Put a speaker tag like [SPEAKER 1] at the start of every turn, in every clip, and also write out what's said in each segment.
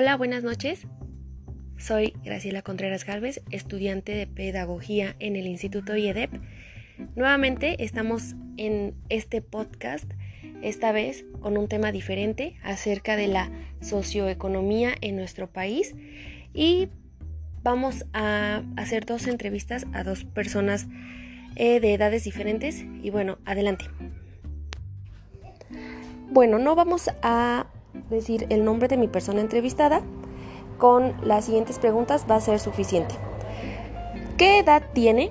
[SPEAKER 1] Hola, buenas noches. Soy Graciela Contreras Galvez, estudiante de Pedagogía en el Instituto IEDEP. Nuevamente estamos en este podcast, esta vez con un tema diferente acerca de la socioeconomía en nuestro país y vamos a hacer dos entrevistas a dos personas eh, de edades diferentes y bueno, adelante. Bueno, no vamos a decir el nombre de mi persona entrevistada. Con las siguientes preguntas va a ser suficiente. ¿Qué edad tiene?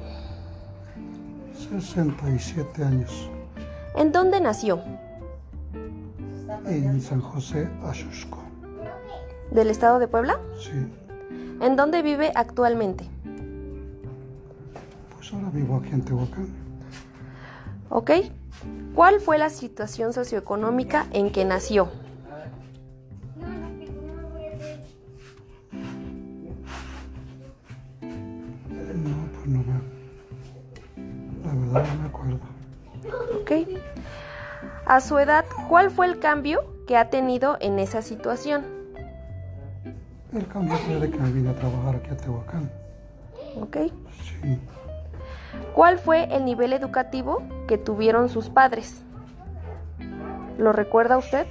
[SPEAKER 2] 67 años.
[SPEAKER 1] ¿En dónde nació?
[SPEAKER 2] En San José, Axusco.
[SPEAKER 1] ¿Del estado de Puebla?
[SPEAKER 2] Sí.
[SPEAKER 1] ¿En dónde vive actualmente?
[SPEAKER 2] Pues ahora vivo aquí en Tehuacán.
[SPEAKER 1] ¿Ok? ¿Cuál fue la situación socioeconómica en que nació?
[SPEAKER 2] No me acuerdo.
[SPEAKER 1] ¿Ok? A su edad, ¿cuál fue el cambio que ha tenido en esa situación?
[SPEAKER 2] El cambio fue de que me vine a trabajar aquí a Tehuacán.
[SPEAKER 1] ¿Ok?
[SPEAKER 2] Sí.
[SPEAKER 1] ¿Cuál fue el nivel educativo que tuvieron sus padres? ¿Lo recuerda usted?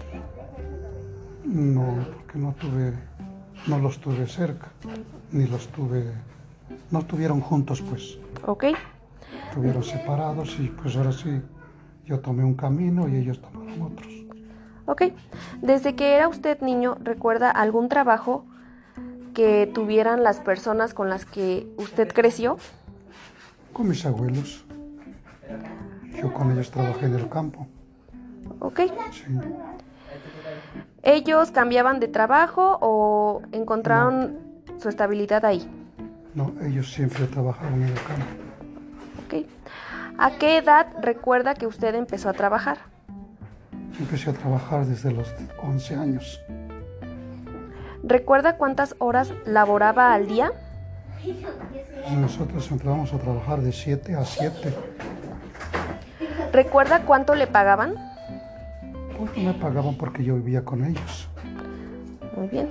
[SPEAKER 2] No, porque no tuve... No los tuve cerca. Ni los tuve... No estuvieron juntos, pues.
[SPEAKER 1] ¿Ok?
[SPEAKER 2] Estuvieron separados y pues ahora sí, yo tomé un camino y ellos tomaron otros.
[SPEAKER 1] ¿Ok? Desde que era usted niño, ¿recuerda algún trabajo que tuvieran las personas con las que usted creció?
[SPEAKER 2] Con mis abuelos. Yo con ellos trabajé en el campo.
[SPEAKER 1] ¿Ok?
[SPEAKER 2] Sí.
[SPEAKER 1] ¿Ellos cambiaban de trabajo o encontraron su estabilidad ahí?
[SPEAKER 2] No, ellos siempre trabajaron en el campo.
[SPEAKER 1] ¿Ok? ¿A qué edad recuerda que usted empezó a trabajar?
[SPEAKER 2] Yo empecé a trabajar desde los 11 años.
[SPEAKER 1] ¿Recuerda cuántas horas laboraba al día?
[SPEAKER 2] Nosotros entramos a trabajar de 7 a 7.
[SPEAKER 1] ¿Recuerda cuánto le pagaban?
[SPEAKER 2] Pues no me pagaban porque yo vivía con ellos.
[SPEAKER 1] Muy bien.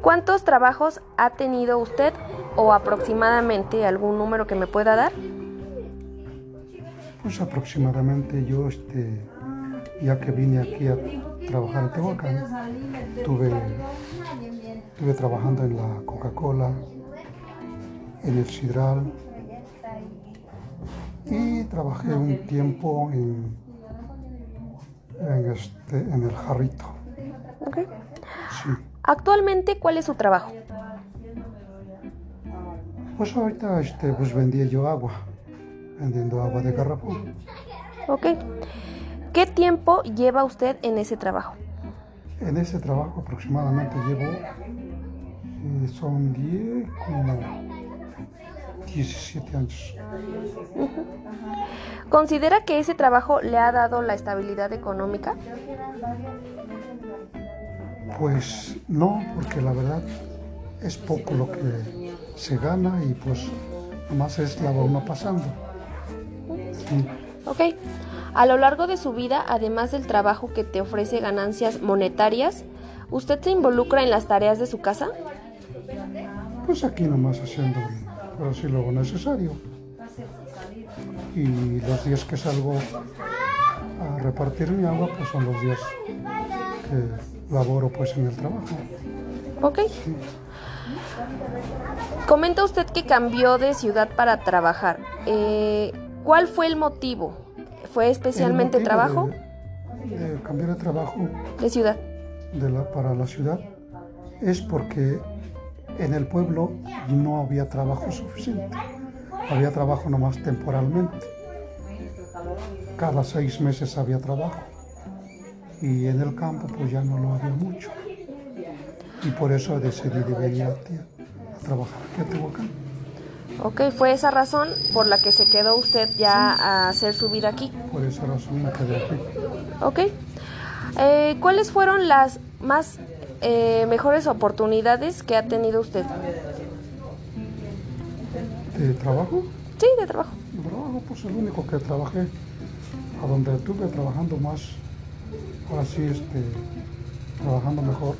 [SPEAKER 1] ¿Cuántos trabajos ha tenido usted o aproximadamente algún número que me pueda dar?
[SPEAKER 2] Pues aproximadamente yo, este, ya que vine aquí a trabajar en Tehuacán, tuve, estuve trabajando en la Coca-Cola, en el Sidral y trabajé un tiempo en, en, este, en el Jarrito. Sí.
[SPEAKER 1] Actualmente, ¿cuál es su trabajo?
[SPEAKER 2] Pues ahorita este, pues vendía yo agua, vendiendo agua de garrafón.
[SPEAKER 1] Ok. ¿Qué tiempo lleva usted en ese trabajo?
[SPEAKER 2] En ese trabajo aproximadamente llevo, eh, son 10, como 17 años.
[SPEAKER 1] ¿Considera que ese trabajo le ha dado la estabilidad económica?
[SPEAKER 2] Pues no, porque la verdad es poco lo que se gana y pues nomás es la va uno pasando. Sí.
[SPEAKER 1] Ok. A lo largo de su vida, además del trabajo que te ofrece ganancias monetarias, ¿usted se involucra en las tareas de su casa?
[SPEAKER 2] Pues aquí nomás haciendo pero sí lo necesario. Y los días que salgo a repartir mi agua, pues son los días que laboro pues en el trabajo.
[SPEAKER 1] Ok. Comenta usted que cambió de ciudad para trabajar. Eh, ¿Cuál fue el motivo? ¿Fue especialmente
[SPEAKER 2] motivo
[SPEAKER 1] trabajo
[SPEAKER 2] De, de cambiar de trabajo
[SPEAKER 1] de ciudad?
[SPEAKER 2] de la- para la ciudad es porque en el pueblo no había trabajo suficiente. Había trabajo nomás temporalmente. Cada seis meses había trabajo. Y en el campo pues ya no lo había mucho. Y por eso decidí de venir a, a trabajar aquí a Tehuacán.
[SPEAKER 1] Ok, fue esa razón por la que se quedó usted ya a hacer su vida aquí.
[SPEAKER 2] Por esa razón me quedé aquí.
[SPEAKER 1] Ok. Eh, ¿Cuáles fueron las más eh, mejores oportunidades que ha tenido usted?
[SPEAKER 2] ¿De trabajo?
[SPEAKER 1] Sí, de trabajo.
[SPEAKER 2] De trabajo, pues el único que trabajé, a donde estuve trabajando más, ahora sí, este, trabajando mejor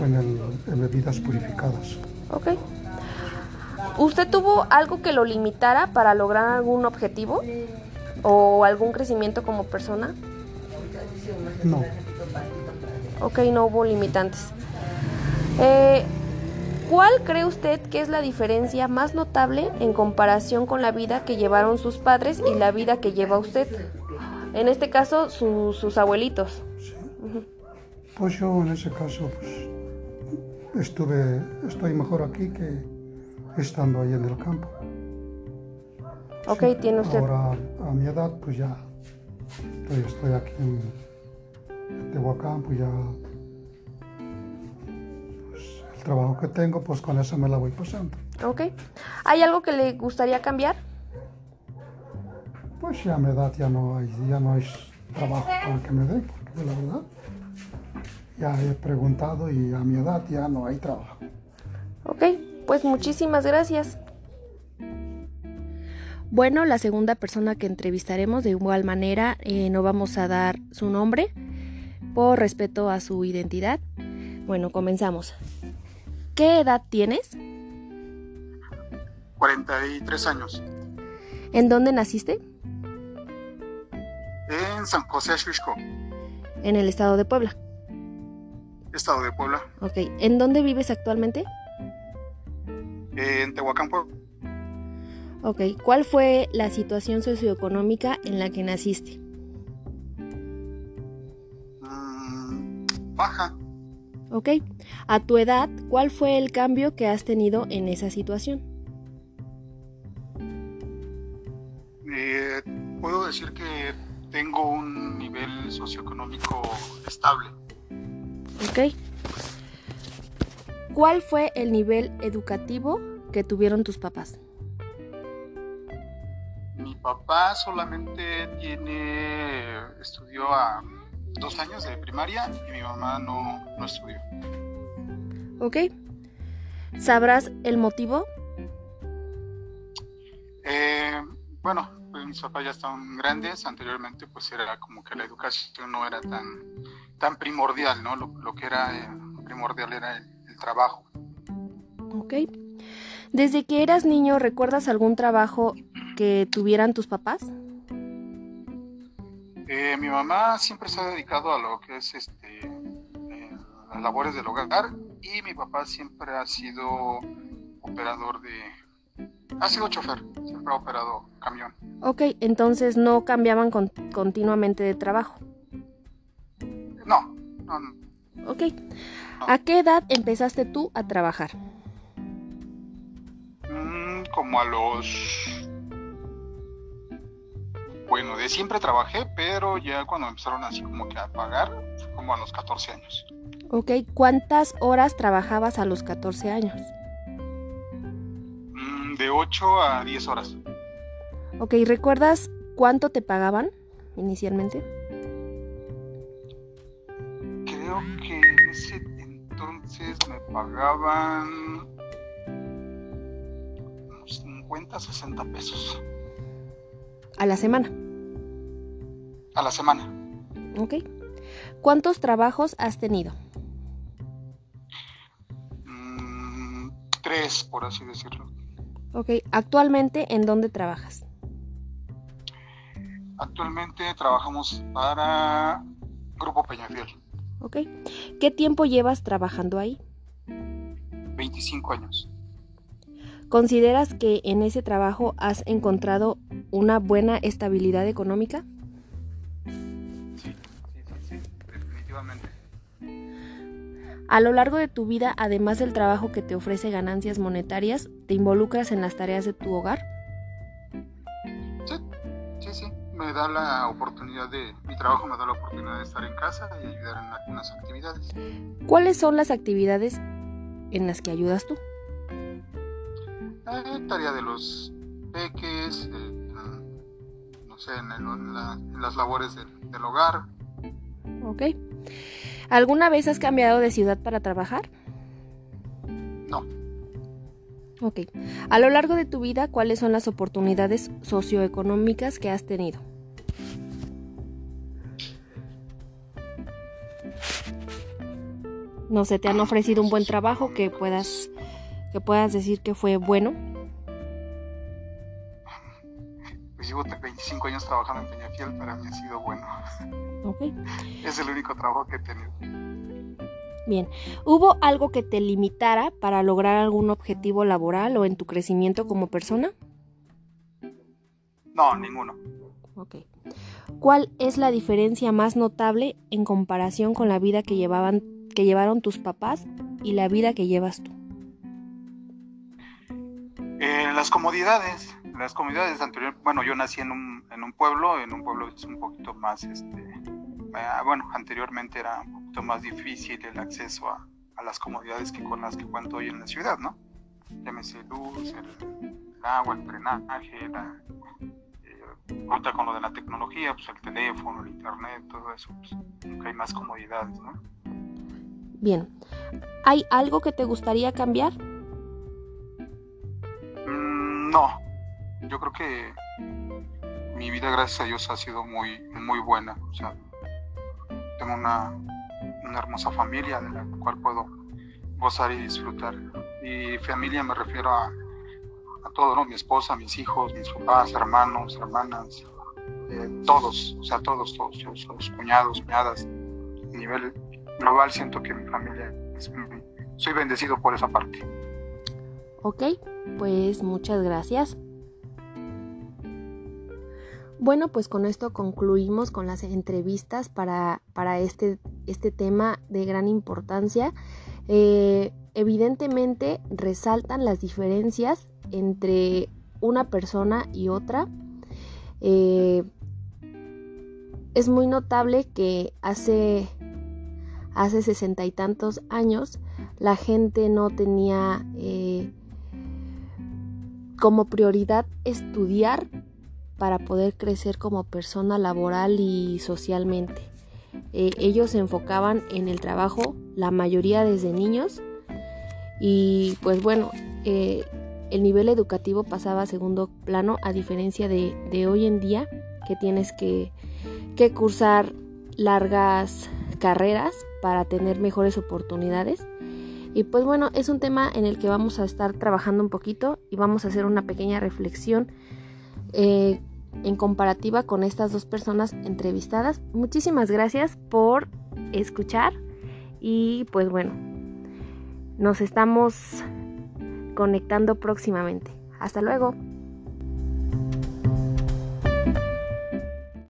[SPEAKER 2] en, el, en bebidas purificadas.
[SPEAKER 1] Ok. ¿Usted tuvo algo que lo limitara para lograr algún objetivo o algún crecimiento como persona?
[SPEAKER 2] No,
[SPEAKER 1] Ok, no hubo limitantes. Eh, ¿Cuál cree usted que es la diferencia más notable en comparación con la vida que llevaron sus padres y la vida que lleva usted? En este caso, su- sus abuelitos.
[SPEAKER 2] pues yo en ese caso pues, estuve, estoy mejor aquí que estando ahí en el campo.
[SPEAKER 1] Ok, tiene usted.
[SPEAKER 2] Ahora a mi edad pues ya estoy, estoy aquí en, en Tehuacán, pues ya pues, el trabajo que tengo pues con eso me la voy pasando.
[SPEAKER 1] Ok. ¿Hay algo que le gustaría cambiar?
[SPEAKER 2] Pues ya a mi edad ya no hay, ya no hay trabajo para que me den, porque la verdad ya he preguntado y a mi edad ya no hay trabajo.
[SPEAKER 1] Ok, pues muchísimas gracias. Bueno, la segunda persona que entrevistaremos de igual manera eh, no vamos a dar su nombre por respeto a su identidad. Bueno, comenzamos. ¿Qué edad tienes?
[SPEAKER 3] 43 años.
[SPEAKER 1] ¿En dónde naciste?
[SPEAKER 3] En San José Axixco,
[SPEAKER 1] En el estado de Puebla.
[SPEAKER 3] estado de Puebla.
[SPEAKER 1] Ok, ¿en dónde vives actualmente?
[SPEAKER 3] En Tehuacán, Puebla.
[SPEAKER 1] Ok, ¿cuál fue la situación socioeconómica en la que naciste?
[SPEAKER 3] Mm, baja.
[SPEAKER 1] Ok, a tu edad, ¿cuál fue el cambio que has tenido en esa situación?
[SPEAKER 3] Eh, puedo decir que tengo un nivel socioeconómico estable.
[SPEAKER 1] Ok. ¿Cuál fue el nivel educativo que tuvieron tus papás?
[SPEAKER 3] Mi papá solamente tiene, estudió a dos años de primaria y mi mamá no, no estudió.
[SPEAKER 1] Ok. ¿Sabrás el motivo?
[SPEAKER 3] Eh, bueno, pues mis papás ya estaban grandes, anteriormente pues era como que la educación no era tan, tan primordial, ¿no? Lo, lo que era eh, primordial era el, el trabajo.
[SPEAKER 1] Ok. ¿Desde que eras niño recuerdas algún trabajo que tuvieran tus papás?
[SPEAKER 3] Eh, mi mamá siempre se ha dedicado a lo que es este, eh, las labores del hogar y mi papá siempre ha sido operador de... Ha sido chofer, siempre ha operado camión.
[SPEAKER 1] Ok, entonces no cambiaban con- continuamente de trabajo.
[SPEAKER 3] No, no, no.
[SPEAKER 1] Ok. ¿A qué edad empezaste tú a trabajar?
[SPEAKER 3] Mm, como a los... Bueno, de siempre trabajé, pero ya cuando empezaron así como que a pagar, fue como a los 14 años.
[SPEAKER 1] Ok, ¿cuántas horas trabajabas a los 14 años?
[SPEAKER 3] Mm, de 8 a 10 horas.
[SPEAKER 1] Ok, ¿recuerdas cuánto te pagaban inicialmente?
[SPEAKER 3] Creo que en ese entonces me pagaban unos 50, 60 pesos
[SPEAKER 1] A la semana.
[SPEAKER 3] a la semana.
[SPEAKER 1] Ok. ¿Cuántos trabajos has tenido?
[SPEAKER 3] Mm, tres, por así decirlo.
[SPEAKER 1] Ok, actualmente ¿en dónde trabajas?
[SPEAKER 3] Actualmente trabajamos para Grupo Peñafiel,
[SPEAKER 1] Ok. ¿Qué tiempo llevas trabajando ahí?
[SPEAKER 3] 25 años.
[SPEAKER 1] ¿Consideras que en ese trabajo has encontrado una buena estabilidad económica?
[SPEAKER 3] Sí, sí, sí, sí, definitivamente.
[SPEAKER 1] A lo largo de tu vida, además del trabajo que te ofrece ganancias monetarias, ¿te involucras en las tareas de tu hogar?
[SPEAKER 3] Me da la oportunidad de, mi trabajo me da la oportunidad de estar en casa y ayudar en algunas actividades.
[SPEAKER 1] ¿Cuáles son las actividades en las que ayudas tú?
[SPEAKER 3] Eh, tarea de los peques, eh, no sé, en, el- en la- en las labores del, del hogar.
[SPEAKER 1] ¿Ok? ¿Alguna vez has cambiado de ciudad para trabajar?
[SPEAKER 3] No,
[SPEAKER 1] Ok. A lo largo de tu vida, ¿cuáles son las oportunidades socioeconómicas que has tenido? no sé, te han ofrecido un buen trabajo que puedas, que puedas decir que fue bueno.
[SPEAKER 3] Pues llevo 25 años trabajando en Peñafiel, para mí ha sido bueno.
[SPEAKER 1] Ok.
[SPEAKER 3] Es el único trabajo que he tenido.
[SPEAKER 1] Bien, ¿hubo algo que te limitara para lograr algún objetivo laboral o en tu crecimiento como persona?
[SPEAKER 3] No, ninguno.
[SPEAKER 1] Ok. ¿Cuál es la diferencia más notable en comparación con la vida que llevaban que llevaron tus papás y la vida que llevas tú?
[SPEAKER 3] Eh, las comodidades, las comodidades anteriores, bueno, yo nací en un, en un pueblo, en un pueblo es un poquito más, este, eh, bueno, anteriormente era un poquito más difícil el acceso a, a, las comodidades que con las que cuento hoy en la ciudad, ¿no? Llámese luz, el, el agua, el drenaje, la, eh, ahorita con lo de la tecnología, pues el teléfono, el internet, todo eso, pues hay más comodidades, ¿no?
[SPEAKER 1] Bien, ¿hay algo que te gustaría cambiar?
[SPEAKER 3] Mm, no, yo creo que mi vida, gracias a Dios, ha sido muy, muy buena. O sea, tengo una, hermosa familia de la cual puedo gozar y disfrutar. Y familia me refiero a, a todo. Mi esposa, mis hijos, mis papás, hermanos, hermanas, eh, todos, o sea, todos, todos, todos, los cuñados, cuñadas, a nivel global siento que mi familia soy bendecido por esa parte.
[SPEAKER 1] Ok, pues muchas gracias. Bueno, pues con esto concluimos con las entrevistas para, para este, este tema de gran importancia. Eh, evidentemente resaltan las diferencias entre una persona y otra. Eh, es muy notable que hace hace sesenta y tantos años la gente no tenía eh, como prioridad estudiar para poder crecer como persona laboral y socialmente. Eh, ellos se enfocaban en el trabajo, la mayoría desde niños, y pues bueno, eh, el nivel educativo pasaba a segundo plano a diferencia de, hoy en día que tienes que cursar largas carreras para tener mejores oportunidades. Y pues bueno, es un tema en el que vamos a estar trabajando un poquito y vamos a hacer una pequeña reflexión eh, en comparativa con estas dos personas entrevistadas. Muchísimas gracias por escuchar y pues bueno, nos estamos conectando próximamente. Hasta luego.